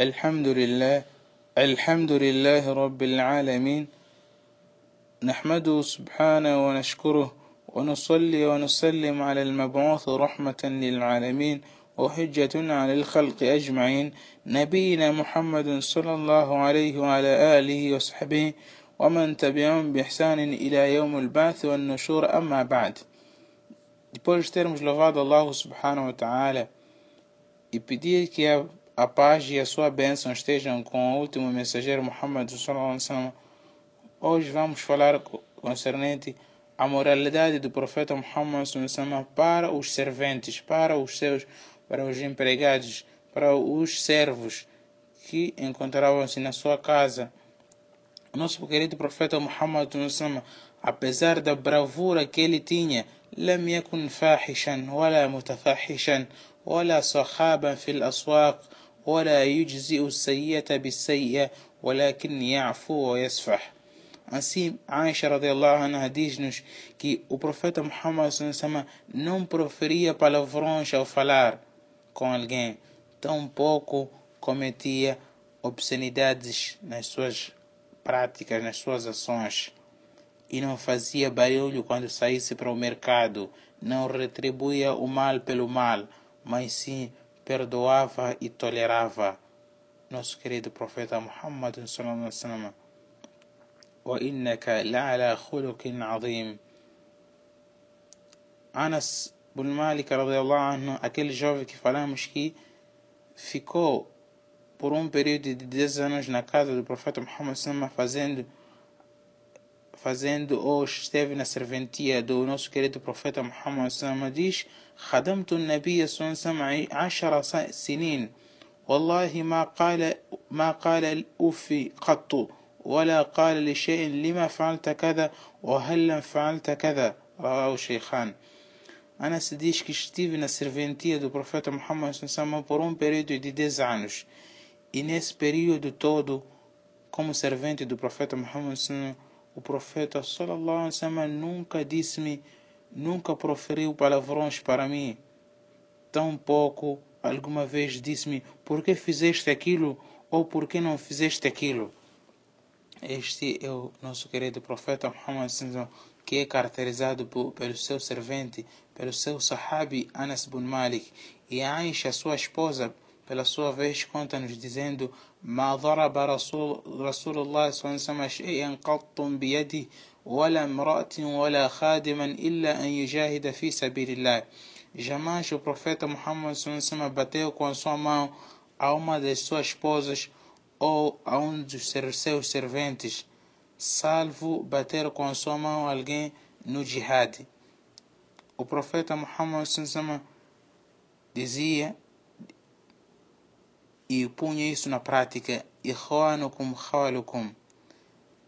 الحمد لله الحمد لله رب العالمين. نحمده سبحانه ونشكره ونصلي ونسلم على المبعوث رحمة للعالمين وحجة على الخلق أجمعين. نبينا محمد صلى الله عليه وعلى آله وصحبه ومن تبعهم بإحسان إلى يوم البعث والنشور. أما بعد Depois de termos louvado Allah subhanahu wa ta'ala e pedir que a, a paz e a sua bênção estejam com o último mensageiro Muhammad sallallahu alaihi wasallam, hoje vamos falar concernente a moralidade do profeta Muhammad sallallahu alaihi wasallam para os serventes, para os seus, para os empregados, para os servos que encontravam-se na sua casa. Nosso querido profeta Muhammad sallallahu alaihi wasallam, apesar da bravura que ele tinha, لم يكن فاحشا ولا متفحشا ولا صخابا في الأسواق ولا يجزئ السيئة بالسيئة ولكن يعفو ويسفح Assim, Aisha radiallahu anha diz-nos que o profeta Muhammad não proferia palavrões ao falar com alguém, tampouco cometia obscenidades nas suas práticas, nas suas ações e não fazia barulho quando saísse para o mercado, não retribuía o mal pelo mal, mas sim perdoava e tolerava. Nosso querido profeta Muhammad sallallahu alaihi wasallam. وإنك لعلى خلق عظيم Anas bin Malik radiallahu anhu, aquele jovem que falamos que ficou por um período de 10 anos na casa do profeta Muhammad sallallahu fazendo fazendo ou esteve na serventia do nosso querido profeta Muhammad sallallahu diz خدمت النبي صلى الله عليه وسلم عشر سنين والله ما قال ما قال الأف قط ولا قال لشيء لما فعلت كذا وهل فعلت كذا رواه الشيخان أنا diz que estive na serventia do profeta Muhammad sallallahu por um período de 10 anos e nesse período todo como servente do profeta Muhammad sallallahu o profeta sallallahu alaihi wasallam nunca disse-me, nunca proferiu palavrões para mim. Tampouco alguma vez disse-me, por que fizeste aquilo ou por que não fizeste aquilo. Este é o nosso querido profeta Muhammad que é caracterizado pelo seu servente, pelo seu sahabi Anas bin Malik e Aisha, sua esposa, pela sua vez conta-nos dizendo ما ضرب رسول, رسول الله صلى الله عليه وسلم شيئا قط بيده ولا امرأة ولا خادما إلا أن يجاهد في سبيل الله Jamais o profeta Muhammad sallallahu bateu com a sua mão a uma das suas esposas ou a um dos seus serventes, salvo bater com a sua mão alguém no jihad. O profeta Muhammad sallallahu dizia e punha isso na prática. Ikhwanukum khawalukum.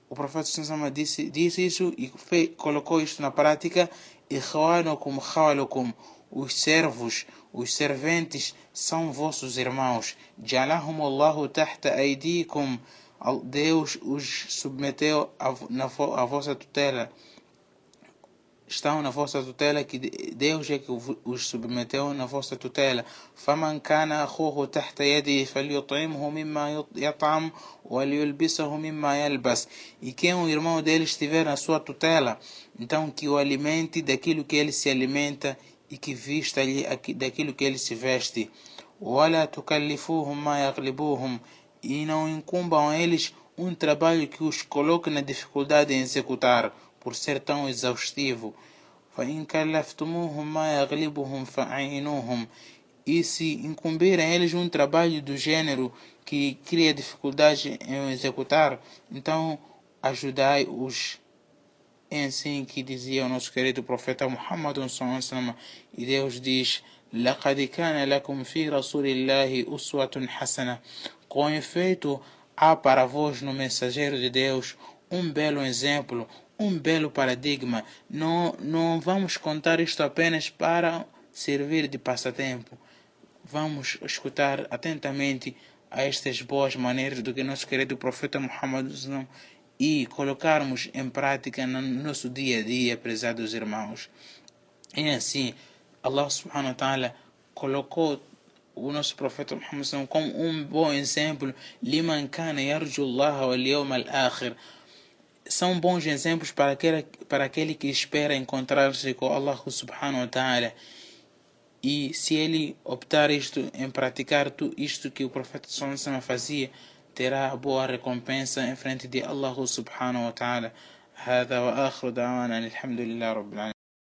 O profeta Sansama disse, disse isso e fez, colocou isso na prática. Ikhwanukum khawalukum. Os servos, os serventes são vossos irmãos. Jalahum Allahu tahta aidikum. Deus os submeteu a vossa tutela estão na vossa tutela, que Deus é que os submeteu na vossa tutela. فمن كان أخوه تحت يده فليطعمه مما يطعم وليلبسه مما يلبس. E quem o irmão dele estiver na sua tutela, então que o alimente daquilo que ele se alimenta e que vista-lhe daquilo que ele se veste. ولا تكلفوهم ما يغلبوهم. E não incumbam a eles um trabalho que os coloque na dificuldade em executar por ser tão exaustivo. فإن كلفتموهم ما يغلبهم فأعينوهم e se incumbirem eles um trabalho do gênero que cria dificuldade em executar, então ajudai-os. É assim que dizia o nosso querido profeta Muhammad e Deus diz لقد كان لكم في رسول الله أسوة حسنة Com efeito, há para vós no mensageiro de Deus um belo exemplo, um belo paradigma. Não, não vamos contar isto apenas para servir de passatempo. Vamos escutar atentamente a estas boas maneiras do que nosso querido profeta Muhammad e colocarmos em prática no nosso dia a dia, prezados irmãos. E assim, Allah subhanahu wa ta'ala colocou o nosso profeta Muhammad como um bom exemplo kana yarju Allah wal yawm al-akhir são bons exemplos para aquele, para aquele que espera encontrar-se com Allah subhanahu wa ta'ala e se ele optar isto em praticar tudo isto que o profeta sallallahu fazia terá boa recompensa em frente de Allah subhanahu wa ta'ala هذا وآخر دعوانا الحمد لله رب العالمين